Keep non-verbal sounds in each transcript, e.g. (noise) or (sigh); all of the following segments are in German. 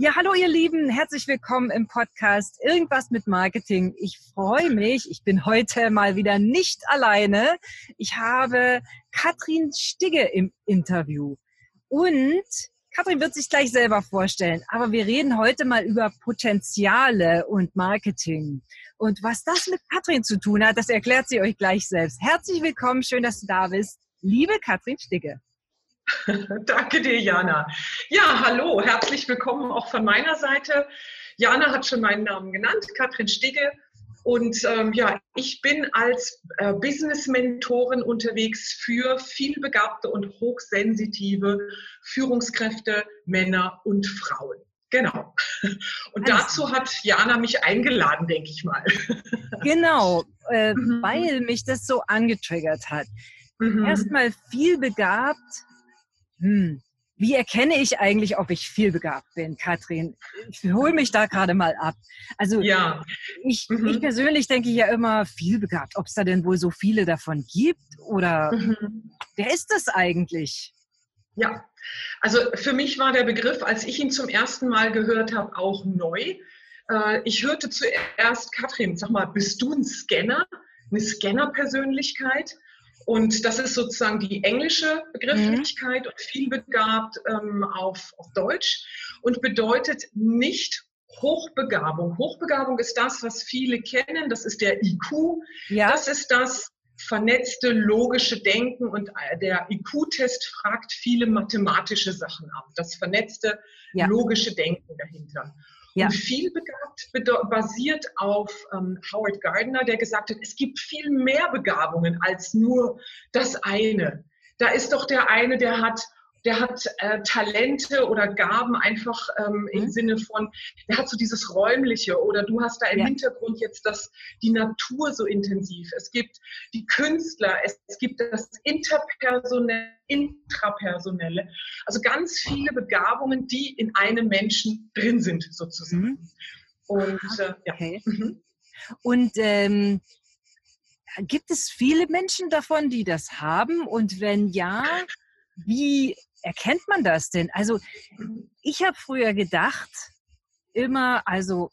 Ja, hallo ihr Lieben, herzlich willkommen im Podcast Irgendwas mit Marketing. Ich freue mich, ich bin heute mal wieder nicht alleine. Ich habe Katrin Stigge im Interview und Katrin wird sich gleich selber vorstellen, aber wir reden heute mal über Potenziale und Marketing. Und was das mit Katrin zu tun hat, das erklärt sie euch gleich selbst. Herzlich willkommen, schön, dass du da bist. Liebe Katrin Stigge. (laughs) Danke dir, Jana. Ja, hallo, herzlich willkommen auch von meiner Seite. Jana hat schon meinen Namen genannt, Katrin Stigge. Und ähm, ja, ich bin als äh, Business-Mentorin unterwegs für vielbegabte und hochsensitive Führungskräfte, Männer und Frauen. Genau. Und Alles dazu hat Jana mich eingeladen, denke ich mal. (laughs) Genau, äh, mhm. weil mich das so angetriggert hat. Mhm. Erstmal vielbegabt hm, wie erkenne ich eigentlich, ob ich vielbegabt bin, Katrin? Ich hole mich da gerade mal ab. Also ja. ich, mhm. ich persönlich denke ja immer vielbegabt, ob es da denn wohl so viele davon gibt oder mhm. wer ist das eigentlich? Ja, also für mich war der Begriff, als ich ihn zum ersten Mal gehört habe, auch neu. Äh, ich hörte zuerst, Katrin, sag mal, bist du ein Scanner, eine Scanner-Persönlichkeit? Und das ist sozusagen die englische Begrifflichkeit mhm. und vielbegabt ähm, auf, auf Deutsch und bedeutet nicht Hochbegabung. Hochbegabung ist das, was viele kennen. Das ist der IQ. Ja. Das ist das vernetzte logische Denken und äh, der IQ-Test fragt viele mathematische Sachen ab. Das vernetzte ja. logische Denken dahinter. Ja. Und vielbegabt basiert auf ähm, Howard Gardner, der gesagt hat, es gibt viel mehr Begabungen als nur das eine. Da ist doch der eine, der hat der hat äh, Talente oder Gaben einfach ähm, im mhm. Sinne von, der hat so dieses Räumliche oder du hast da im ja. Hintergrund jetzt das, die Natur so intensiv. Es gibt die Künstler, es, es gibt das Interpersonelle, Intrapersonelle. Also ganz viele Begabungen, die in einem Menschen drin sind sozusagen. Mhm. Und äh, ja. Okay. Mhm. Und ähm, gibt es viele Menschen davon, die das haben? Und wenn ja, wie erkennt man das denn? Also ich habe früher gedacht, immer, also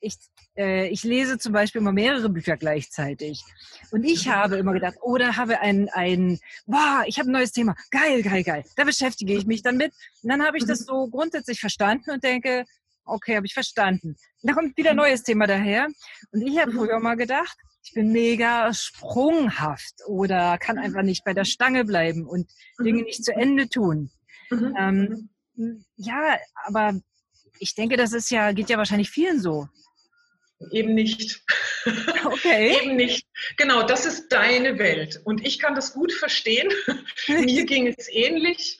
ich, äh, ich lese zum Beispiel immer mehrere Bücher gleichzeitig. Und ich habe immer gedacht, oder oh, habe ein, ein, wow, ich habe ein neues Thema, geil, geil, geil. Da beschäftige ich mich dann mit. Und dann habe ich das so grundsätzlich verstanden und denke, okay, habe ich verstanden. Da kommt wieder ein neues Thema daher. Und ich habe früher mal gedacht, ich bin mega sprunghaft oder kann mhm. einfach nicht bei der Stange bleiben und Dinge mhm. nicht zu Ende tun. Mhm. Ähm, ja, aber ich denke, das ist ja, geht ja wahrscheinlich vielen so. Eben nicht. (laughs) Okay. Eben nicht. Genau, das ist deine Welt. Und ich kann das gut verstehen. (laughs) Mir (laughs) ging es ähnlich.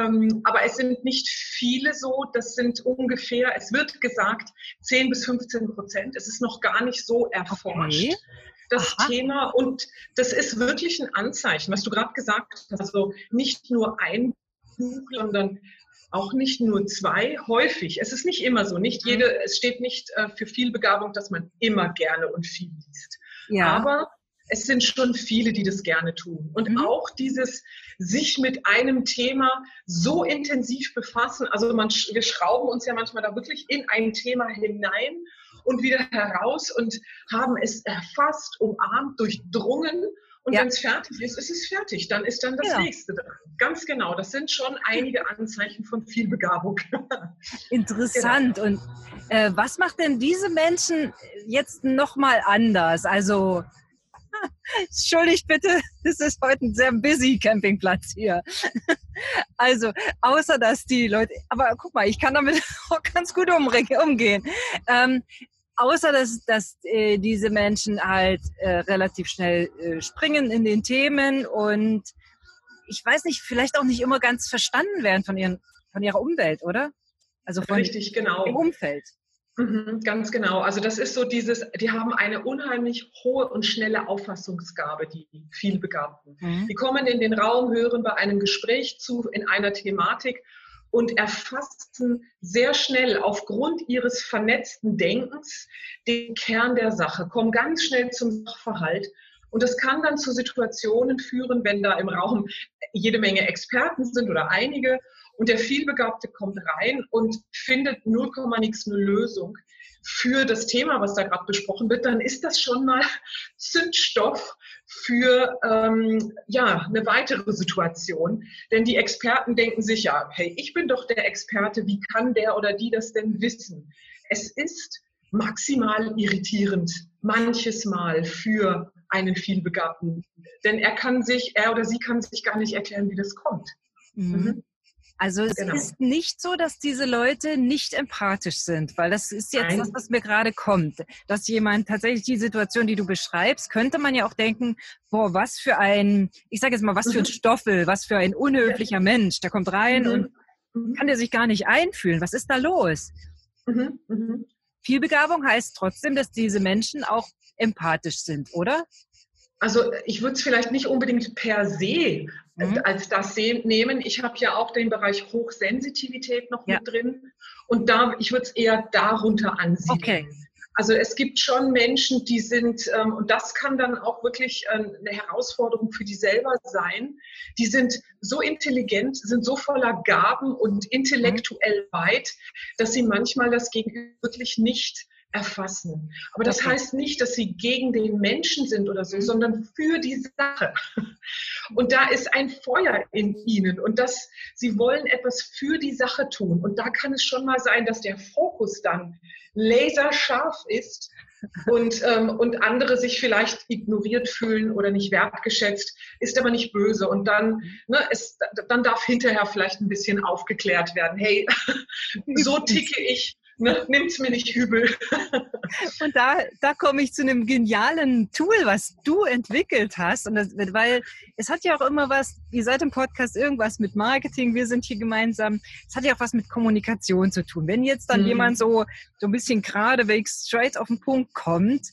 Ähm, aber es sind nicht viele so. Das sind ungefähr, es wird gesagt, 10 bis 15 Prozent. Es ist noch gar nicht so erforscht. Okay das Aha. Thema. Und das ist wirklich ein Anzeichen, was du gerade gesagt hast. Also nicht nur ein Buch, sondern auch nicht nur zwei, häufig. Es ist nicht immer so. Nicht jede, mhm. es steht nicht äh, für viel Begabung, dass man immer gerne und viel liest. Ja. Aber es sind schon viele, die das gerne tun. Und mhm. auch dieses sich mit einem Thema so intensiv befassen. Also man, wir schrauben uns ja manchmal da wirklich in ein Thema hinein und wieder heraus und haben es erfasst, umarmt, durchdrungen. Und ja. wenn es fertig ist, ist es fertig. Dann ist dann das ja. nächste dran. Ganz genau. Das sind schon einige Anzeichen von viel Begabung. (laughs) Interessant. Genau. Und äh, was macht denn diese Menschen jetzt nochmal anders? Also, Entschuldigt bitte, (laughs) es ist heute ein sehr busy Campingplatz hier. (laughs) Also, außer dass die Leute, aber guck mal, ich kann damit (laughs) auch ganz gut umgehen. Ähm, außer dass, dass äh, diese Menschen halt äh, relativ schnell äh, springen in den Themen und ich weiß nicht, vielleicht auch nicht immer ganz verstanden werden von, ihren, von ihrer Umwelt, oder? Also von Richtig, genau. dem Umfeld. Mhm, ganz genau. Also das ist so dieses, die haben eine unheimlich hohe und schnelle Auffassungsgabe, die vielbegabten. Mhm. Die kommen in den Raum, hören bei einem Gespräch zu in einer Thematik und erfassen sehr schnell aufgrund ihres vernetzten Denkens den Kern der Sache, kommen ganz schnell zum Sachverhalt. Und das kann dann zu Situationen führen, wenn da im Raum jede Menge Experten sind oder einige und der Vielbegabte kommt rein und findet 0, nix eine Lösung für das Thema, was da gerade besprochen wird, dann ist das schon mal Zündstoff für ähm, ja, eine weitere Situation. Denn die Experten denken sich ja, hey, ich bin doch der Experte, wie kann der oder die das denn wissen? Es ist maximal irritierend, manches Mal für einen Vielbegabten. Denn er kann sich, er oder sie kann sich gar nicht erklären, wie das kommt. Mhm. Mhm. Also es genau. ist nicht so, dass diese Leute nicht empathisch sind, weil das ist jetzt Nein. das, was mir gerade kommt. Dass jemand tatsächlich die Situation, die du beschreibst, könnte man ja auch denken, boah, was für ein, ich sage jetzt mal, was für ein mhm. Stoffel, was für ein unhöflicher Mensch, der kommt rein mhm. und mhm. kann der sich gar nicht einfühlen. Was ist da los? Mhm. Mhm. Vielbegabung heißt trotzdem, dass diese Menschen auch empathisch sind, oder? Also ich würde es vielleicht nicht unbedingt per se mhm. als das nehmen. Ich habe ja auch den Bereich Hochsensitivität noch ja. mit drin und da, ich würde es eher darunter ansiedeln. Okay. Also es gibt schon Menschen, die sind, ähm, und das kann dann auch wirklich ähm, eine Herausforderung für die selber sein, die sind so intelligent, sind so voller Gaben und intellektuell mhm. weit, dass sie manchmal das Gegenüber wirklich nicht erfassen. Aber das okay. heißt nicht, dass sie gegen den Menschen sind oder so, mhm. sondern für die Sache. Und da ist ein Feuer in ihnen und das, sie wollen etwas für die Sache tun. Und da kann es schon mal sein, dass der Fokus dann laserscharf ist und, ähm, und andere sich vielleicht ignoriert fühlen oder nicht wertgeschätzt, ist aber nicht böse. Und dann, ne, es, dann darf hinterher vielleicht ein bisschen aufgeklärt werden. Hey, (laughs) so ticke ich ne, nimm's mir nicht übel. (laughs) Und da, da komme ich zu einem genialen Tool, was du entwickelt hast. Und das, weil es hat ja auch immer was, ihr seid im Podcast irgendwas mit Marketing, wir sind hier gemeinsam. Es hat ja auch was mit Kommunikation zu tun. Wenn jetzt dann mhm. jemand so, so ein bisschen geradewegs straight auf den Punkt kommt,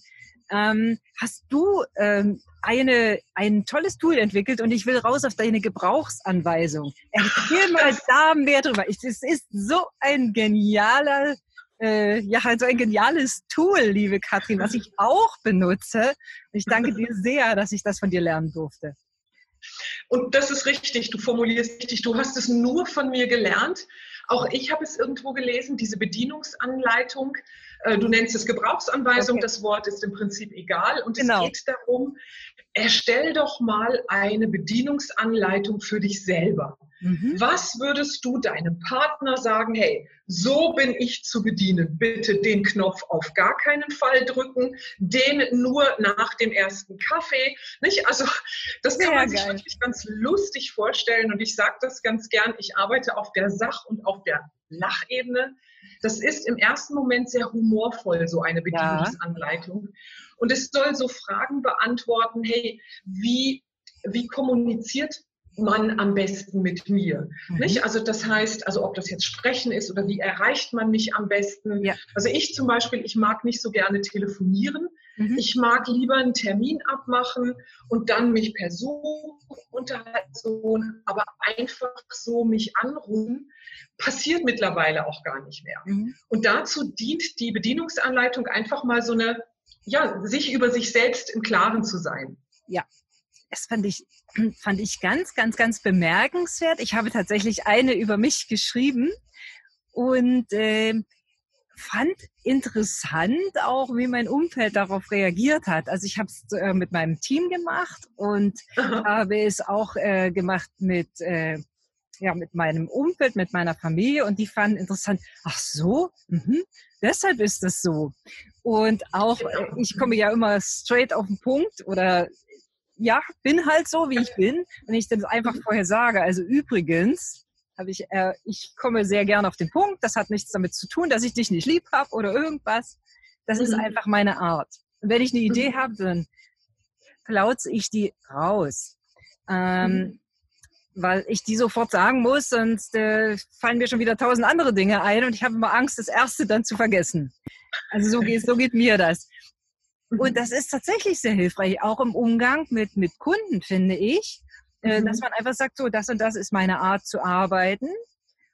ähm, hast du ähm, eine, ein tolles Tool entwickelt und ich will raus auf deine Gebrauchsanweisung. Erzähl (laughs) mal da mehr drüber. Es ist so ein genialer äh, ja, also ein geniales Tool, liebe Katrin, was ich auch benutze. Ich danke dir sehr, dass ich das von dir lernen durfte. Und das ist richtig, du formulierst richtig, du hast es nur von mir gelernt. Auch ich habe es irgendwo gelesen, diese Bedienungsanleitung. Äh, du nennst es Gebrauchsanweisung, okay. das Wort ist im Prinzip egal. Und genau. es geht darum, erstell doch mal eine Bedienungsanleitung für dich selber. Mhm. Was würdest du deinem Partner sagen, hey, so bin ich zu bedienen. Bitte den Knopf auf gar keinen Fall drücken, den nur nach dem ersten Kaffee. Nicht? Also das kann Sehr man sich wirklich ganz lustig vorstellen und ich sage das ganz gern, ich arbeite auf der Sach- und auf der Lachebene. Das ist im ersten Moment sehr humorvoll, so eine Bedienungsanleitung. Ja. Und es soll so Fragen beantworten, hey, wie, wie kommuniziert man am besten mit mir? Mhm. Nicht? Also das heißt, also ob das jetzt Sprechen ist oder wie erreicht man mich am besten? Ja. Also ich zum Beispiel, ich mag nicht so gerne telefonieren. Mhm. Ich mag lieber einen Termin abmachen und dann mich per Zoom unterhalten, aber einfach so mich anrufen, passiert mittlerweile auch gar nicht mehr. Mhm. Und dazu dient die Bedienungsanleitung einfach mal so eine, ja, sich über sich selbst im Klaren zu sein. Ja, das fand ich, (clears throat) fand ich ganz, ganz, ganz bemerkenswert. Ich habe tatsächlich eine über mich geschrieben und äh, fand interessant auch, wie mein Umfeld darauf reagiert hat. Also ich habe es äh, mit meinem Team gemacht und Aha. habe es auch äh, gemacht mit äh, ja, mit meinem Umfeld, mit meiner Familie und die fanden interessant, ach so, mh, deshalb ist das so. Und auch, äh, ich komme ja immer straight auf den Punkt oder ja, bin halt so, wie ich bin. Wenn ich das einfach mhm. vorher sage, also übrigens, habe ich, äh, ich komme sehr gerne auf den Punkt. Das hat nichts damit zu tun, dass ich dich nicht lieb habe oder irgendwas. Das mhm. ist einfach meine Art. Und wenn ich eine Idee mhm. habe, dann plauze ich die raus. Ähm, mhm. Weil ich die sofort sagen muss, sonst äh, fallen mir schon wieder tausend andere Dinge ein und ich habe immer Angst, das erste dann zu vergessen. Also so geht, so geht mir das. (laughs) Und mhm. das ist tatsächlich sehr hilfreich, auch im Umgang mit, mit Kunden, finde ich, mhm. dass man einfach sagt, so, das und das ist meine Art zu arbeiten.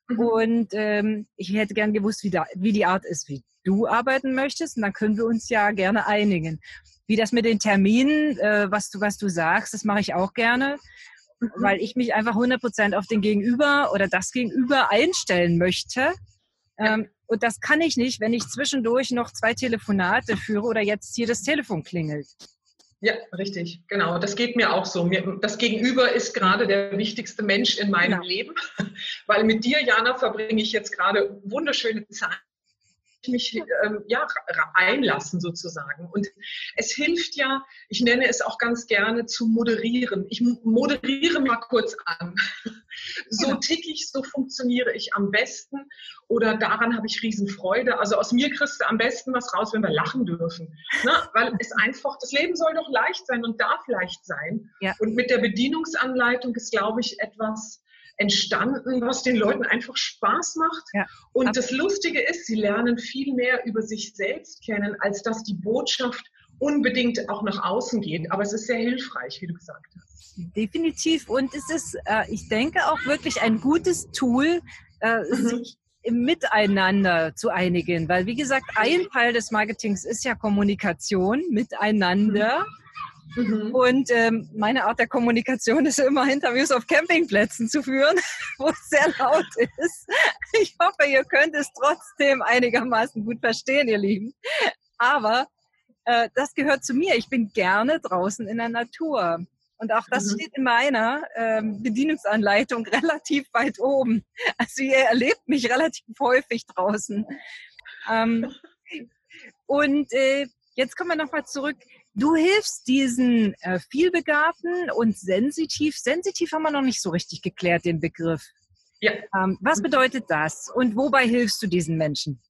Mhm. Und ähm, ich hätte gern gewusst, wie, da, wie die Art ist, wie du arbeiten möchtest. Und dann können wir uns ja gerne einigen. Wie das mit den Terminen, äh, was, du, was du sagst, das mache ich auch gerne. mhm. weil ich mich einfach 100% auf den Gegenüber oder das Gegenüber einstellen möchte. Ähm, und das kann ich nicht, wenn ich zwischendurch noch zwei Telefonate führe oder jetzt hier das Telefon klingelt. Ja, richtig, genau. Das geht mir auch so. das Gegenüber ist gerade der wichtigste Mensch in meinem genau. Leben, (laughs) weil mit dir, Jana, verbringe ich jetzt gerade wunderschöne Zeit mich ähm, ja, einlassen sozusagen. Und es hilft ja, ich nenne es auch ganz gerne zu moderieren. Ich moderiere mal kurz an. (laughs) So tick ich, so funktioniere ich am besten oder daran habe ich Riesenfreude. Also aus mir kriegst du am besten was raus, wenn wir lachen dürfen. Ne? Weil es einfach, das Leben soll doch leicht sein und darf leicht sein. Ja. Und mit der Bedienungsanleitung ist, glaube ich, etwas, entstanden, was den Leuten einfach Spaß macht. Ja. Und das Lustige ist, sie lernen viel mehr über sich selbst kennen, als dass die Botschaft unbedingt auch nach außen geht. Aber es ist sehr hilfreich, wie du gesagt hast. Definitiv. Und es ist, äh, ich denke, auch wirklich ein gutes Tool, äh, mhm. sich im Miteinander zu einigen. Weil, wie gesagt, ein Teil des Marketings ist ja Kommunikation miteinander. Mhm. Mhm. Und ähm, meine Art der Kommunikation ist immer Interviews auf Campingplätzen zu führen, (laughs) wo es sehr laut ist. Ich hoffe, ihr könnt es trotzdem einigermaßen gut verstehen, ihr Lieben. Aber äh, das gehört zu mir. Ich bin gerne draußen in der Natur. Und auch das mhm. steht in meiner ähm, Bedienungsanleitung (laughs) relativ weit oben. Also ihr erlebt mich relativ häufig draußen. Ähm, und äh, jetzt kommen wir nochmal zurück. Du hilfst diesen äh, vielbegabten und sensitiv. Sensitiv haben wir noch nicht so richtig geklärt, den Begriff. Ja. Ähm, was bedeutet das und wobei hilfst du diesen Menschen?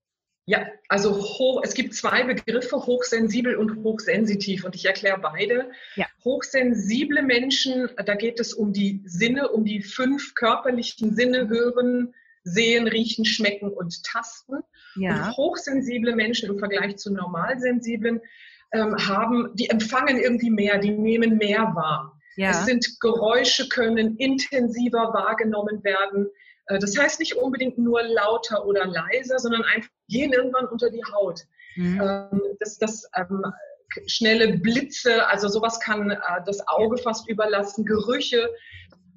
Ja, also hoch, es gibt zwei Begriffe, hochsensibel und hochsensitiv und ich erkläre beide. Ja. Hochsensible Menschen, da geht es um die Sinne, um die fünf körperlichen Sinne, hören, sehen, riechen, schmecken und tasten. Ja. Und hochsensible Menschen im Vergleich zu normalsensiblen ähm, haben, die empfangen irgendwie mehr, die nehmen mehr wahr. Ja. Es sind Geräusche können intensiver wahrgenommen werden. Äh, das heißt nicht unbedingt nur lauter oder leiser, sondern einfach gehen irgendwann unter die Haut. Mhm. Ähm, das, das ähm, schnelle Blitze, also sowas kann äh, das Auge fast überlassen, Gerüche.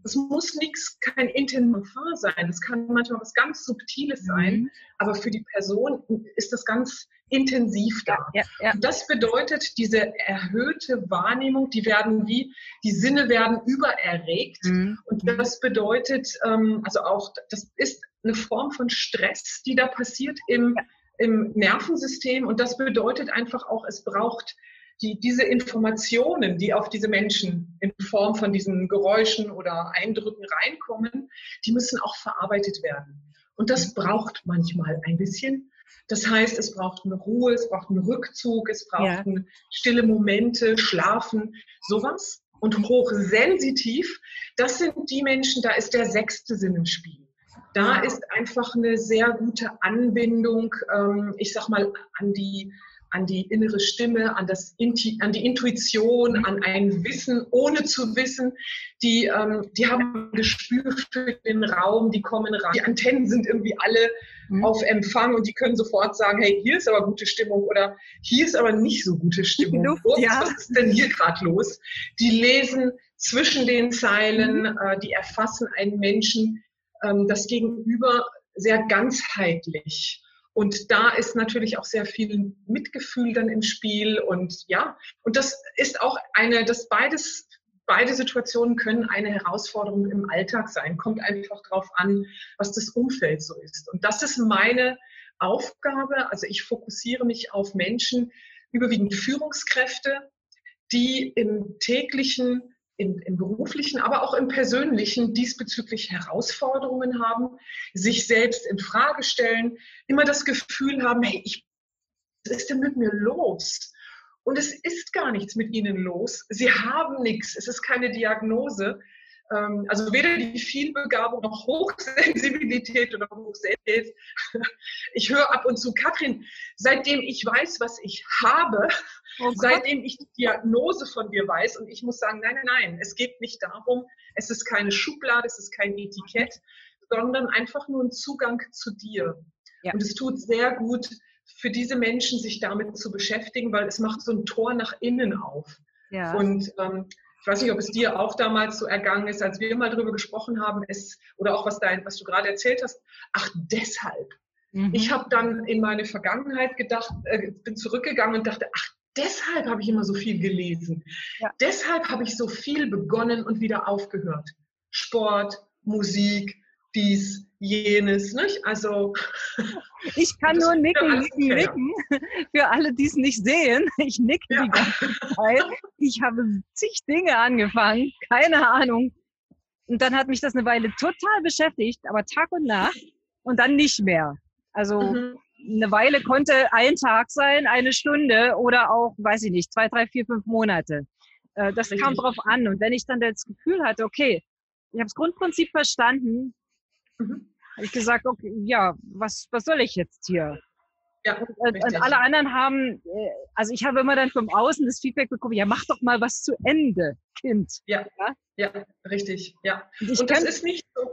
Es muss nichts, kein Intensiver sein. Es kann manchmal was ganz Subtiles sein, mhm. aber für die Person ist das ganz intensiv da. Ja, ja. Das bedeutet, diese erhöhte Wahrnehmung, die werden wie, die Sinne werden übererregt. Mhm. Und das bedeutet, ähm, also auch, das ist eine Form von Stress, die da passiert im, ja. im Nervensystem. Und das bedeutet einfach auch, es braucht die, diese Informationen, die auf diese Menschen in Form von diesen Geräuschen oder Eindrücken reinkommen, die müssen auch verarbeitet werden. Und das braucht manchmal ein bisschen das heißt, es braucht eine Ruhe, es braucht einen Rückzug, es braucht ja. stille Momente, Schlafen, sowas. Und hochsensitiv, das sind die Menschen, da ist der sechste Sinn im Spiel. Da ist einfach eine sehr gute Anbindung, ähm, ich sag mal, an die an die innere Stimme, an, das Inti an die Intuition, an ein Wissen, ohne zu wissen. Die, ähm, die haben ein Gespür für den Raum, die kommen rein. Die Antennen sind irgendwie alle mhm. auf Empfang und die können sofort sagen, hey, hier ist aber gute Stimmung oder hier ist aber nicht so gute Stimmung. Luft, Ups, ja. Was ist denn hier gerade los? Die lesen zwischen den Zeilen, mhm. äh, die erfassen einen Menschen, ähm, das Gegenüber sehr ganzheitlich. Und da ist natürlich auch sehr viel Mitgefühl dann im Spiel. Und ja, und das ist auch eine, das beides, beide Situationen können eine Herausforderung im Alltag sein. Kommt einfach darauf an, was das Umfeld so ist. Und das ist meine Aufgabe. Also ich fokussiere mich auf Menschen, überwiegend Führungskräfte, die im täglichen im, im beruflichen, aber auch im persönlichen diesbezüglich Herausforderungen haben, sich selbst in Frage stellen, immer das Gefühl haben, hey, ich, was ist denn mit mir los? Und es ist gar nichts mit ihnen los. Sie haben nichts. Es ist keine Diagnose. Ähm, also weder die Vielbegabung noch Hochsensibilität oder Hochsensibilität. (laughs) Ich höre ab und zu, Katrin, seitdem ich weiß, was ich habe, oh seitdem ich die Diagnose von dir weiß, und ich muss sagen, nein, nein, nein, es geht nicht darum, es ist keine Schublade, es ist kein Etikett, sondern einfach nur ein Zugang zu dir. Ja. Und es tut sehr gut für diese Menschen, sich damit zu beschäftigen, weil es macht so ein Tor nach innen auf. Ja. Und ähm, Ich weiß nicht, ob es dir auch damals so ergangen ist, als wir mal darüber gesprochen haben, ist, oder auch was, dein, was du gerade erzählt hast. Ach, deshalb. Mhm. Ich habe dann in meine Vergangenheit gedacht, äh, bin zurückgegangen und dachte, ach, deshalb habe ich immer so viel gelesen. Ja. Deshalb habe ich so viel begonnen und wieder aufgehört. Sport, Musik, dies, jenes, nicht? Also. (laughs) Ich kann nur nicken, nicken, nicken. (laughs) Für alle, die es nicht sehen, (laughs) ich nicke ja. die ganze Zeit. Ich habe zig Dinge angefangen, keine Ahnung. Und dann hat mich das eine Weile total beschäftigt, aber Tag und Nacht und dann nicht mehr. Also mhm. eine Weile konnte ein Tag sein, eine Stunde oder auch, weiß ich nicht, zwei, drei, vier, fünf Monate. Äh, das Richtig. kam drauf an. Und wenn ich dann das Gefühl hatte, okay, ich habe das Grundprinzip verstanden, mhm. habe ich gesagt, okay, ja, was, was soll ich jetzt hier? Ja, und, und, alle anderen haben, äh, also ich habe immer dann vom Außen das Feedback bekommen, ja, mach doch mal was zu Ende, Kind. Ja, ja, ja richtig, ja. Und, und das ist nicht so,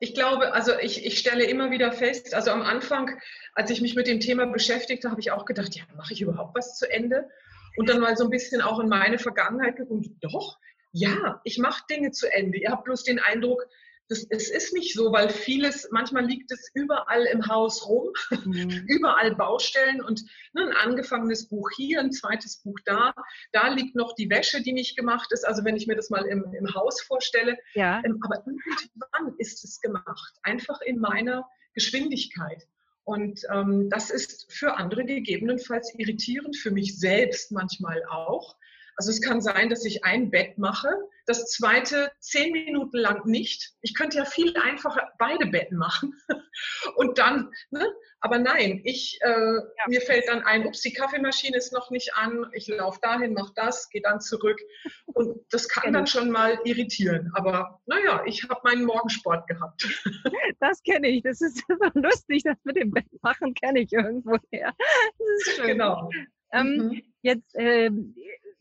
ich glaube, also ich, ich stelle immer wieder fest, also am Anfang, als ich mich mit dem Thema beschäftigte, habe ich auch gedacht, ja, mache ich überhaupt was zu Ende? Und dann mal so ein bisschen auch in meine Vergangenheit geguckt, doch, ja, ich mache Dinge zu Ende. Ihr habt bloß den Eindruck, das, es ist nicht so, weil vieles, manchmal liegt es überall im Haus rum, mhm. (laughs) überall Baustellen und ne, ein angefangenes Buch hier, ein zweites Buch da, da liegt noch die Wäsche, die nicht gemacht ist, also wenn ich mir das mal im, im Haus vorstelle. Ja. Ähm, aber irgendwann ist es gemacht, einfach in meiner Geschwindigkeit. Und ähm, das ist für andere gegebenenfalls irritierend, für mich selbst manchmal auch. Also es kann sein, dass ich ein Bett mache, das zweite zehn Minuten lang nicht. Ich könnte ja viel einfacher beide Betten machen. (laughs) Und dann, ne? aber nein, ich, äh, ja. mir fällt dann ein, ups, die Kaffeemaschine ist noch nicht an, ich laufe dahin, mache das, gehe dann zurück. Und das kann dann schon mal irritieren. Aber naja, ich habe meinen Morgensport gehabt. (laughs) Das kenne ich. Das ist (laughs) lustig, das mit dem Bett machen kenne ich irgendwo her. Das ist schön. Genau. Ähm, mhm. Jetzt äh,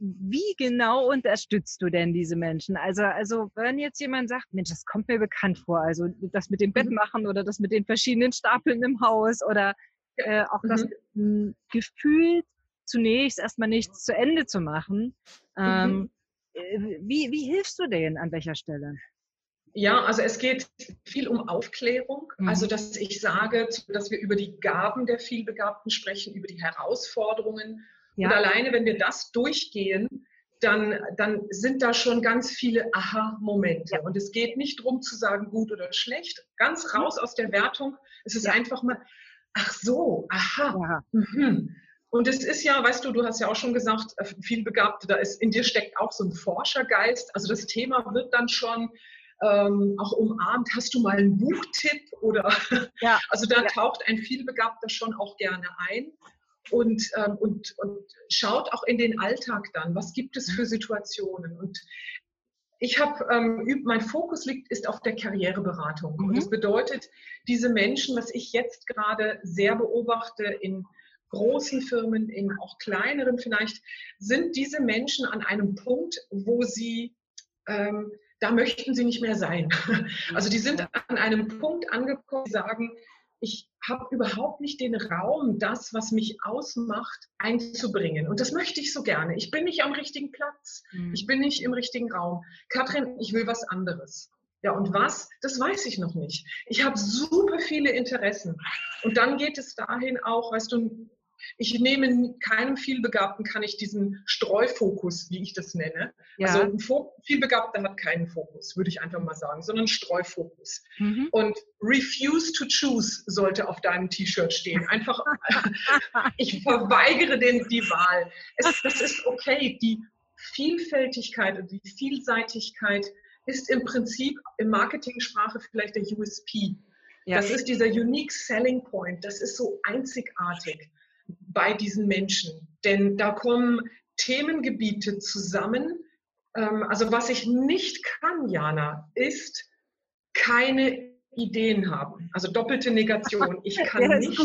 wie genau unterstützt du denn diese Menschen? Also, also wenn jetzt jemand sagt, Mensch, das kommt mir bekannt vor, also das mit dem Bett mhm. machen oder das mit den verschiedenen Stapeln im Haus oder äh, auch das mhm. Gefühl, zunächst erstmal nichts zu Ende zu machen. Ähm, mhm. Äh, wie, wie hilfst du denen an welcher Stelle? Ja, also es geht viel um Aufklärung. Mhm. Also, dass ich sage, dass wir über die Gaben der Vielbegabten sprechen, über die Herausforderungen ja. Und alleine, wenn wir das durchgehen, dann, dann sind da schon ganz viele Aha-Momente. Ja. Und es geht nicht darum zu sagen, gut oder schlecht, ganz mhm. raus aus der Wertung. Es ist ja. einfach mal, ach so, aha. Mhm. Und es ist ja, weißt du, du hast ja auch schon gesagt, äh, viel Begabte, da ist, in dir steckt auch so ein Forschergeist. Also das Thema wird dann schon ähm, auch umarmt. Hast du mal einen Buchtipp? Oder ja. (laughs) also da taucht ein vielbegabter schon auch gerne ein und, ähm, und, und schaut auch in den Alltag dann, was gibt es für Situationen. Und ich habe, ähm, mein Fokus liegt, ist auf der Karriereberatung. Mhm. Und das bedeutet, diese Menschen, was ich jetzt gerade sehr beobachte in großen Firmen, in auch kleineren vielleicht, sind diese Menschen an einem Punkt, wo sie, ähm, da möchten sie nicht mehr sein. (laughs) Also die sind an einem Punkt angekommen, die sagen, ich habe überhaupt nicht den Raum, das, was mich ausmacht, einzubringen. Und das möchte ich so gerne. Ich bin nicht am richtigen Platz. Mhm. Ich bin nicht im richtigen Raum. Katrin, ich will was anderes. Ja, und was? Das weiß ich noch nicht. Ich habe super viele Interessen. Und dann geht es dahin auch, weißt du, ich nehme keinem Vielbegabten, kann ich diesen Streufokus, wie ich das nenne. Ja. Also ein Vielbegabter hat keinen Fokus, würde ich einfach mal sagen, sondern Streufokus. Mhm. Und refuse to choose sollte auf deinem T-Shirt stehen. Einfach, (laughs) ich verweigere den, die Wahl. Es, das ist okay. Die Vielfältigkeit und die Vielseitigkeit ist im Prinzip in Marketing-Sprache vielleicht der USP. Ja. Das ist dieser Unique Selling Point. Das ist so einzigartig bei diesen Menschen. Denn da kommen Themengebiete zusammen. Ähm, also was ich nicht kann, Jana, ist keine Ideen haben. Also doppelte Negation. Ich (laughs) kann nicht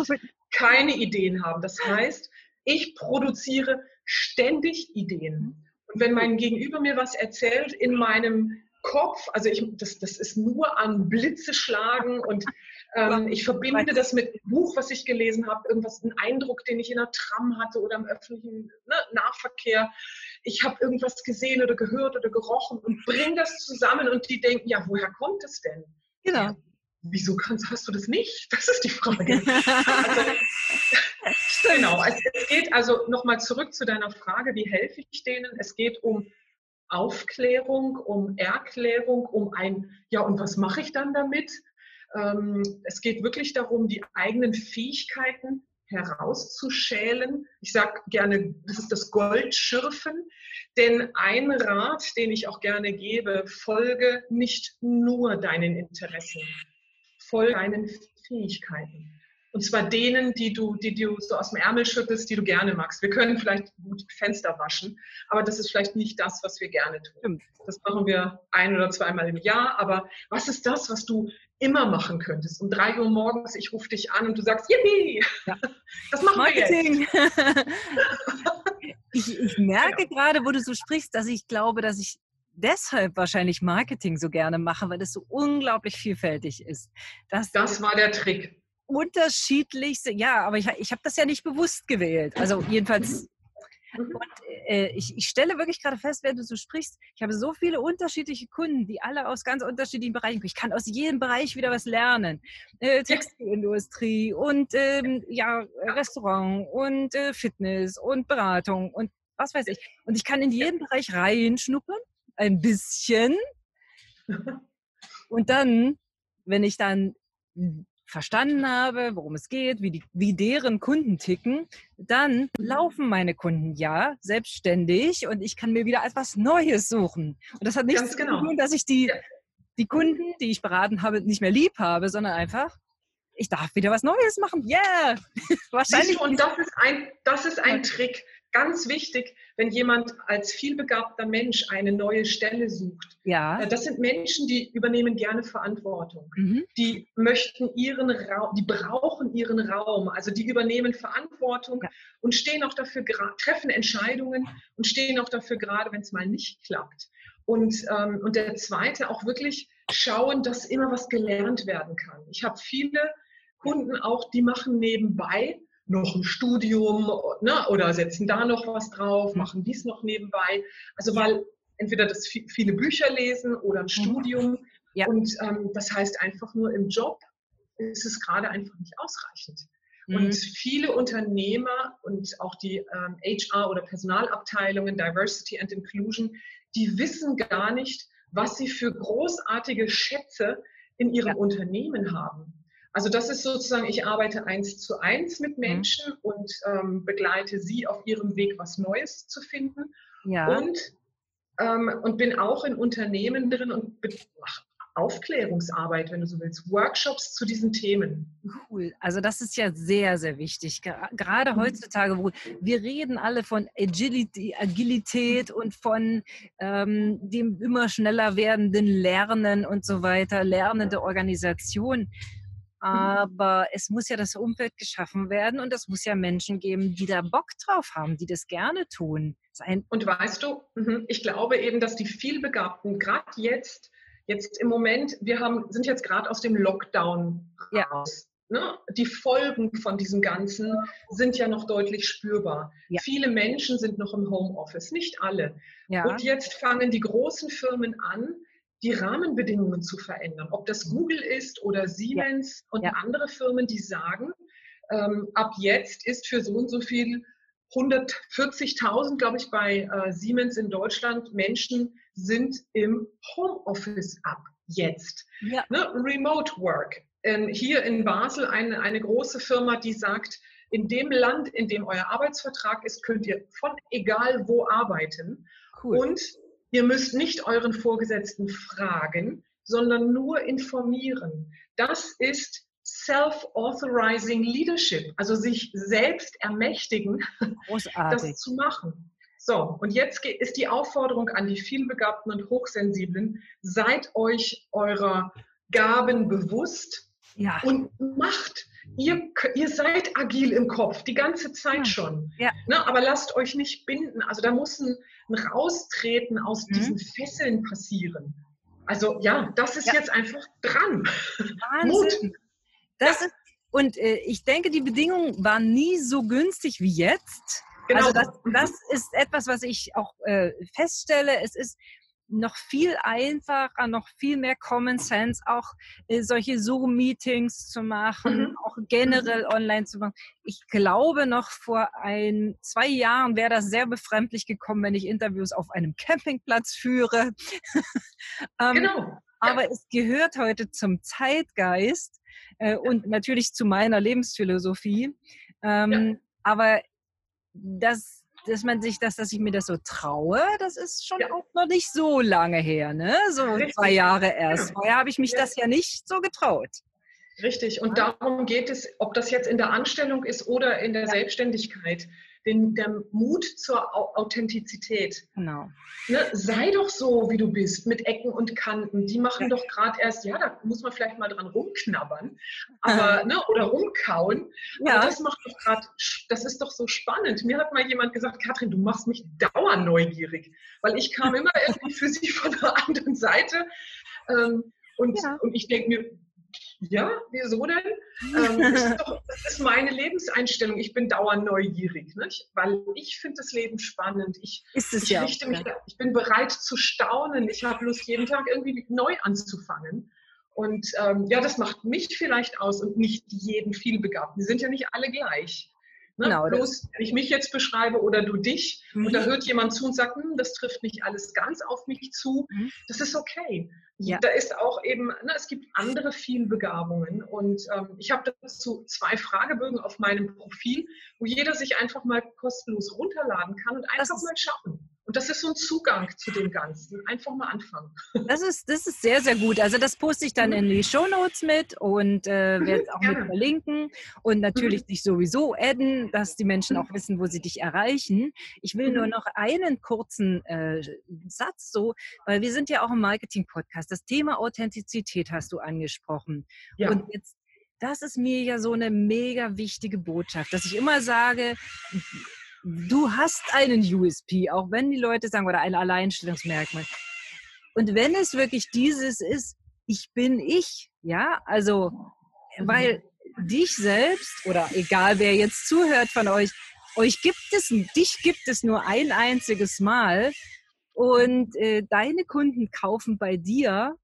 keine Ideen haben. Das heißt, ich produziere ständig Ideen. Und wenn mein Gegenüber mir was erzählt in meinem Kopf, also ich, das, das ist nur an Blitze schlagen und Ähm, ich verbinde das mit einem Buch, was ich gelesen habe, irgendwas, ein Eindruck, den ich in einer Tram hatte oder im öffentlichen ne, Nahverkehr. Ich habe irgendwas gesehen oder gehört oder gerochen und bringe das zusammen und die denken, ja, woher kommt es denn? Genau. Ja, wieso kannst, hast du das nicht? Das ist die Frage. (laughs) also, genau, es geht also nochmal zurück zu deiner Frage, wie helfe ich denen? Es geht um Aufklärung, um Erklärung, um ein, ja, und was mache ich dann damit? Ähm, es geht wirklich darum, die eigenen Fähigkeiten herauszuschälen. Ich sage gerne, das ist das Goldschürfen. Denn ein Rat, den ich auch gerne gebe, folge nicht nur deinen Interessen, folge deinen Fähigkeiten. Und zwar denen, die du, die du so aus dem Ärmel schüttelst, die du gerne magst. Wir können vielleicht gut Fenster waschen, aber das ist vielleicht nicht das, was wir gerne tun. Das machen wir ein oder zweimal im Jahr. Aber was ist das, was du immer machen könntest? Um drei Uhr morgens, ich rufe dich an und du sagst, yippie! Ja. (laughs) Das machen Marketing. wir jetzt. (laughs) ich, ich merke genau. gerade, wo du so sprichst, dass ich glaube, dass ich deshalb wahrscheinlich Marketing so gerne mache, weil es so unglaublich vielfältig ist. Das, das war der Trick unterschiedlichste, ja, aber ich, ich habe das ja nicht bewusst gewählt. Also jedenfalls, mhm. und, äh, ich, ich stelle wirklich gerade fest, wenn du so sprichst, ich habe so viele unterschiedliche Kunden, die alle aus ganz unterschiedlichen Bereichen kommen. Ich kann aus jedem Bereich wieder was lernen. Äh, Textilindustrie und ähm, ja, Restaurant und äh, Fitness und Beratung und was weiß ich. Und ich kann in jeden Bereich reinschnuppern, ein bisschen. (laughs) Und dann, wenn ich dann verstanden habe, worum es geht, wie, die, wie deren Kunden ticken, dann laufen meine Kunden ja selbstständig und ich kann mir wieder etwas Neues suchen. Und das hat nichts Ganz genau. zu tun, dass ich die, die Kunden, die ich beraten habe, nicht mehr lieb habe, sondern einfach, ich darf wieder was Neues machen. Yeah! (laughs) Wahrscheinlich. Du, und das ist ein, das ist ein Trick ganz wichtig, wenn jemand als vielbegabter Mensch eine neue Stelle sucht. Ja. Äh, das sind Menschen, die übernehmen gerne Verantwortung. Mhm. Die möchten ihren Raum, die brauchen ihren Raum. Also die übernehmen Verantwortung ja. und stehen auch dafür, treffen Entscheidungen und stehen auch dafür gerade, wenn es mal nicht klappt. Und, ähm, und der zweite auch wirklich schauen, dass immer was gelernt werden kann. Ich habe viele Kunden auch, die machen nebenbei noch ein Studium ne, oder setzen da noch was drauf, mhm. machen dies noch nebenbei. Also weil entweder das viele Bücher lesen oder ein mhm. Studium. Ja. Und ähm, das heißt einfach nur im Job ist es gerade einfach nicht ausreichend. Mhm. Und viele Unternehmer und auch die ähm, HR oder Personalabteilungen, Diversity and Inclusion, die wissen gar nicht, was sie für großartige Schätze in ihrem ja. Unternehmen haben. Also das ist sozusagen, ich arbeite eins zu eins mit mhm. Menschen mhm. und ähm, begleite sie auf ihrem Weg, was Neues zu finden. Ja. Und, ähm, und bin auch in Unternehmen drin und mache Aufklärungsarbeit, wenn du so willst, Workshops zu diesen Themen. Cool. Also das ist ja sehr, sehr wichtig. Gerade mhm. heutzutage, wo wir reden alle von Agility, Agilität und von ähm, dem immer schneller werdenden Lernen und so weiter, lernende Organisation. Mhm. Aber es muss ja das Umfeld geschaffen werden und es muss ja Menschen geben, die da Bock drauf haben, die das gerne tun. und weißt du, mhm, ich glaube eben, dass die vielbegabten gerade jetzt, jetzt im Moment, wir haben, sind jetzt gerade aus dem Lockdown raus. Ja. Ne? Die Folgen von diesem Ganzen sind ja noch deutlich spürbar. Ja. Viele Menschen sind noch im Homeoffice, nicht alle. Ja. Und jetzt fangen die großen Firmen an, die Rahmenbedingungen zu verändern. Ob das Google ist oder Siemens ja. und ja. andere Firmen, die sagen, ähm, ab jetzt ist für so und so viel 140.000, glaube ich, bei äh, Siemens in Deutschland Menschen sind im Homeoffice ab jetzt. Ja. Ne? Remote Work. Ähm, hier in Basel eine, eine große Firma, die sagt, in dem Land, in dem euer Arbeitsvertrag ist, könnt ihr von egal wo arbeiten. Cool. Und Ihr müsst nicht euren Vorgesetzten fragen, sondern nur informieren. Das ist Self-Authorizing Leadership, also sich selbst ermächtigen, (laughs) Großartig. das zu machen. So, und jetzt ist die Aufforderung an die vielbegabten und Hochsensiblen, seid euch eurer Gaben bewusst ja. und macht. Ihr, ihr seid agil im Kopf, die ganze Zeit schon. Ja. Ne, aber lasst euch nicht binden. Also da muss ein, ein Raustreten aus mhm. diesen Fesseln passieren. Also ja, das ist ja. jetzt einfach dran. Wahnsinn. Mut. Das ja. ist, und äh, ich denke, die Bedingungen waren nie so günstig wie jetzt. Genau. Also das, das ist etwas, was ich auch äh, feststelle. Es ist noch viel einfacher, noch viel mehr Common Sense, auch äh, solche Zoom-Meetings zu machen, mhm. auch generell online zu machen. Ich glaube, noch vor ein, zwei Jahren wäre das sehr befremdlich gekommen, wenn ich Interviews auf einem Campingplatz führe. (laughs) ähm, genau. Aber es gehört heute zum Zeitgeist äh, und natürlich zu meiner Lebensphilosophie. Ähm, ja. Aber das dass man sich das, dass ich mir das so traue, das ist schon ja. auch noch nicht so lange her, ne? So Richtig. zwei Jahre erst. Vorher habe ich mich ja. das ja nicht so getraut. Richtig. Und darum geht es, ob das jetzt in der Anstellung ist oder in der. Selbstständigkeit den, der Mut zur Authentizität. Genau. Ne, sei doch so, wie du bist, mit Ecken und Kanten. Die machen ja. doch gerade erst, ja, da muss man vielleicht mal dran rumknabbern aber, (laughs) ne, oder rumkauen. Ja. Aber das macht doch gerade, das ist doch so spannend. Mir hat mal jemand gesagt, Katrin, du machst mich dauernd neugierig, weil ich kam (laughs) immer irgendwie für sie von der anderen Seite. Ähm, und, ja. und ich denke mir, ja, wieso denn? Ähm, das, ist doch, das, ist meine Lebenseinstellung. Ich bin dauernd neugierig, nicht? weil ich finde das Leben spannend. Ich, ist es ich ja, richte mich, ja. ich bin bereit zu staunen. Ich habe Lust, jeden Tag irgendwie neu anzufangen. Und ähm, ja, das macht mich vielleicht aus und nicht jeden vielbegabten. Die sind ja nicht alle gleich. Ne? Genau, Bloß, wenn ich mich jetzt beschreibe oder du dich mhm. und da hört jemand zu und sagt, hm, das trifft nicht alles ganz auf mich zu, mhm. das ist okay. Ja. Da ist auch eben, ne, es gibt andere Vielbegabungen und ähm, ich habe dazu zwei Fragebögen auf meinem Profil, wo jeder sich einfach mal kostenlos runterladen kann und einfach mal schauen. Und das ist so ein Zugang zu dem Ganzen. Einfach mal anfangen. (laughs) Das ist, das ist sehr, sehr gut. Also das poste ich dann mhm. in die Show Notes mit und äh, werde es auch Gerne. mit verlinken. Und natürlich mhm. dich sowieso adden, dass die Menschen auch wissen, wo sie dich erreichen. Ich will mhm. nur noch einen kurzen äh, Satz so, weil wir sind ja auch im Marketing-Podcast. Das Thema Authentizität hast du angesprochen. Ja. Und jetzt das ist mir ja so eine mega wichtige Botschaft, dass ich immer sage, du hast einen USP, auch wenn die Leute sagen, oder ein Alleinstellungsmerkmal. Und wenn es wirklich dieses ist, ich bin ich, ja, also, weil dich selbst oder egal wer jetzt zuhört von euch, euch gibt es, dich gibt es nur ein einziges Mal und äh, deine Kunden kaufen bei dir,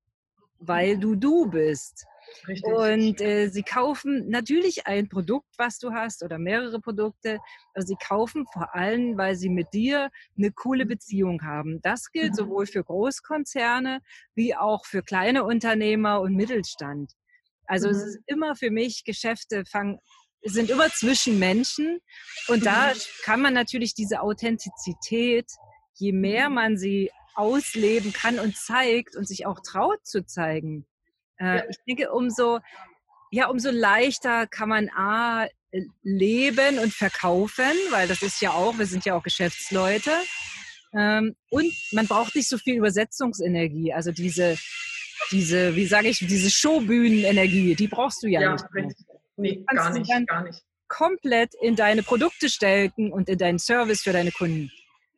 weil du du bist. Richtig. Und äh, sie kaufen natürlich ein Produkt, was du hast, oder mehrere Produkte. Aber sie kaufen vor allem, weil sie mit dir eine coole mhm. Beziehung haben. Das gilt mhm. sowohl für Großkonzerne wie auch für kleine Unternehmer und Mittelstand. Also mhm. es ist immer für mich, Geschäfte fangen, sind immer zwischen Menschen. Und da mhm. kann man natürlich diese Authentizität, je mehr man sie ausleben kann und zeigt und sich auch traut zu zeigen, äh, ich denke, umso, ja, umso leichter kann man A, leben und verkaufen, weil das ist ja auch, wir sind ja auch Geschäftsleute. Ähm, und man braucht nicht so viel Übersetzungsenergie, also diese, diese, wie sage ich, diese Showbühnenenergie, die brauchst du ja, ja nicht. Mehr. Nee, gar nicht, gar nicht. Komplett in deine Produkte stärken und in deinen Service für deine Kunden.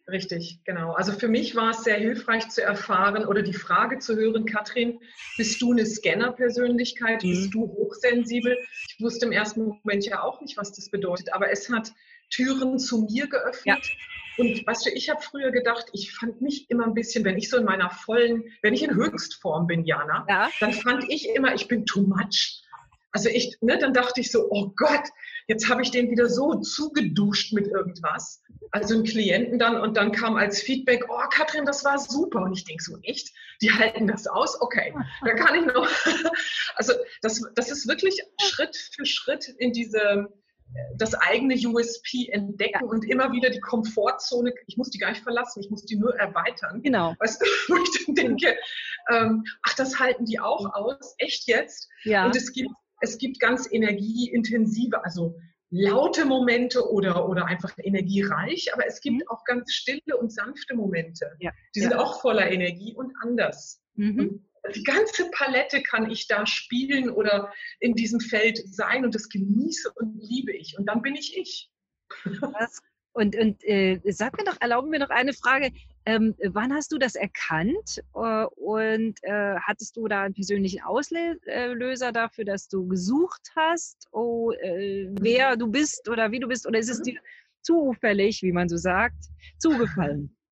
Richtig, genau. Also für mich war es sehr hilfreich zu erfahren oder die Frage zu hören, Katrin, bist du eine Scanner-Persönlichkeit? Mhm. Bist du hochsensibel? Ich wusste im ersten Moment ja auch nicht, was das bedeutet, aber es hat Türen zu mir geöffnet. Ja. Und weißt du, ich habe früher gedacht, ich fand mich immer ein bisschen, wenn ich so in meiner vollen, wenn ich in Höchstform bin, Jana, ja. dann fand ich immer, ich bin too much. Also ich, ne, dann dachte ich so, oh Gott, jetzt habe ich den wieder so zugeduscht mit irgendwas. Also einen Klienten dann und dann kam als Feedback, oh Katrin, das war super. Und ich denke so, echt? Die halten das aus? Okay, da kann ich noch. (laughs) Also das, das ist wirklich Schritt für Schritt in diese, das eigene USP entdecken ja. und immer wieder die Komfortzone, ich muss die gar nicht verlassen, ich muss die nur erweitern. Genau. Weißt du, (laughs) wo ich dann denke, ähm, ach, das halten die auch aus, echt jetzt? Ja. Und es gibt es gibt ganz energieintensive, also laute Momente oder, oder einfach energiereich, aber es gibt mhm. auch ganz stille und sanfte Momente. Ja. Die sind auch voller Energie und anders. Mhm. Und die ganze Palette kann ich da spielen oder in diesem Feld sein und das genieße und liebe ich. Und dann bin ich ich. Das Und, und äh, sag mir doch, erlauben mir noch eine Frage. Ähm, wann hast du das erkannt äh, und äh, hattest du da einen persönlichen Auslöser dafür, dass du gesucht hast, oh, äh, wer du bist oder wie du bist? Oder ist es mhm. dir zufällig, wie man so sagt, zugefallen? (laughs)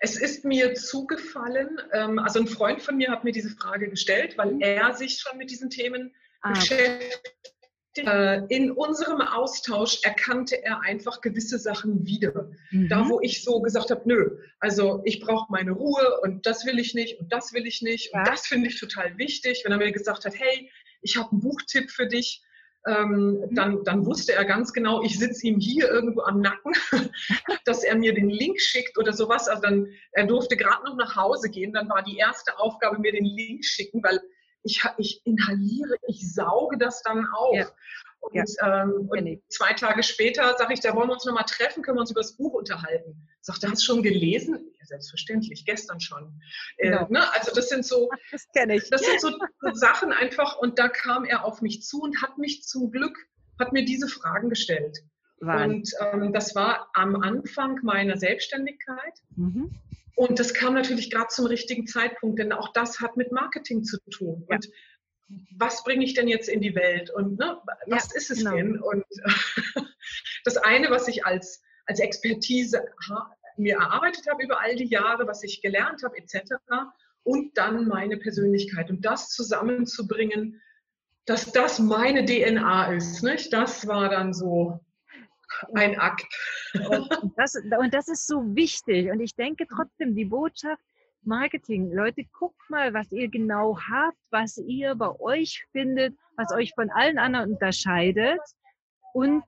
Es ist mir zugefallen, ähm, also ein Freund von mir hat mir diese Frage gestellt, weil mhm. er sich schon mit diesen Themen ah. beschäftigt in unserem Austausch erkannte er einfach gewisse Sachen wieder. Mhm. Da, wo ich so gesagt habe, nö, also ich brauche meine Ruhe und das will ich nicht und das will ich nicht ja. und das finde ich total wichtig. Wenn er mir gesagt hat, hey, ich habe einen Buchtipp für dich, ähm, mhm. dann, dann wusste er ganz genau, ich sitze ihm hier irgendwo am Nacken, (laughs) dass er mir den Link schickt oder sowas. Also dann, er durfte gerade noch nach Hause gehen. Dann war die erste Aufgabe, mir den Link schicken, weil ich, ich inhaliere, ich sauge das dann auf. Ja. Und, ja. ähm, und zwei Tage später sage ich, da wollen wir uns nochmal treffen, können wir uns über das Buch unterhalten. Sagt, du hast schon gelesen? Ja, selbstverständlich, gestern schon. Äh, genau. Äh, ne? Also das sind so, das. Das sind so Sachen einfach und da kam er auf mich zu und hat mich zum Glück, hat mir diese Fragen gestellt. Und ähm, das war am Anfang meiner Selbstständigkeit. Mhm. Und das kam natürlich gerade zum richtigen Zeitpunkt, denn auch das hat mit Marketing zu tun. Ja. Und was bringe ich denn jetzt in die Welt und ne, was ja, ist es genau. denn? Und (laughs) das eine, was ich als, als Expertise mir erarbeitet habe über all die Jahre, was ich gelernt habe, etc. Und dann meine Persönlichkeit. Und das zusammenzubringen, dass das meine DNA ist, nicht? das war dann so ein Akt. Und (laughs) das, und das ist so wichtig. Und ich denke trotzdem, die Botschaft, Marketing. Leute, guckt mal, was ihr genau habt, was ihr bei euch findet, was euch von allen anderen unterscheidet und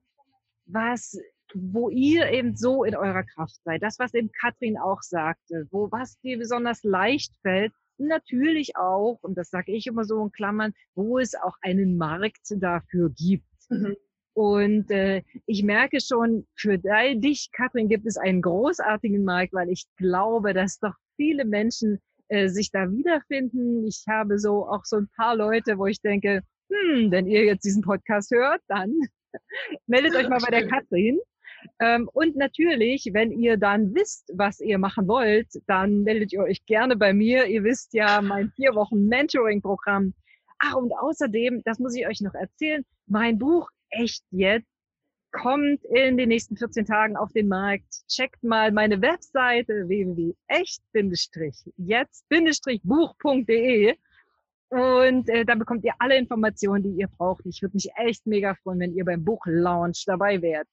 was, wo ihr eben so in eurer Kraft seid. Das, was eben Katrin auch sagte, wo was dir besonders leicht fällt. Natürlich auch, und das sage ich immer so in Klammern, wo es auch einen Markt dafür gibt. Mhm. Und äh, ich merke schon, für dich, Katrin, gibt es einen großartigen Markt, weil ich glaube, dass doch viele Menschen äh, sich da wiederfinden. Ich habe so auch so ein paar Leute, wo ich denke, hm, wenn ihr jetzt diesen Podcast hört, dann (laughs) meldet euch mal bei der Katrin. Ähm, und natürlich, wenn ihr dann wisst, was ihr machen wollt, dann meldet ihr euch gerne bei mir. Ihr wisst ja, mein vier Wochen Mentoring-Programm. Ach, und außerdem, das muss ich euch noch erzählen, mein Buch echt jetzt kommt in den nächsten 14 Tagen auf den Markt. Checkt mal meine Webseite www.echt-jetzt-buch.de und äh, da bekommt ihr alle Informationen, die ihr braucht. Ich würde mich echt mega freuen, wenn ihr beim Buchlaunch dabei wärt.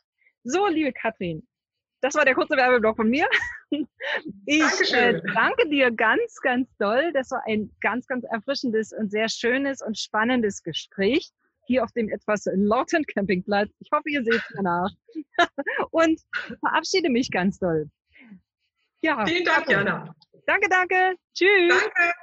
So, liebe Katrin, das war der kurze Werbeblock von mir. (laughs) Ich äh, danke dir ganz, ganz doll. Das war ein ganz, ganz erfrischendes und sehr schönes und spannendes Gespräch hier auf dem etwas lauten Campingplatz. Ich hoffe, ihr seht es danach. (laughs) Und verabschiede mich ganz doll. Ja. Vielen Dank, Jana. Danke, danke. Tschüss. Danke.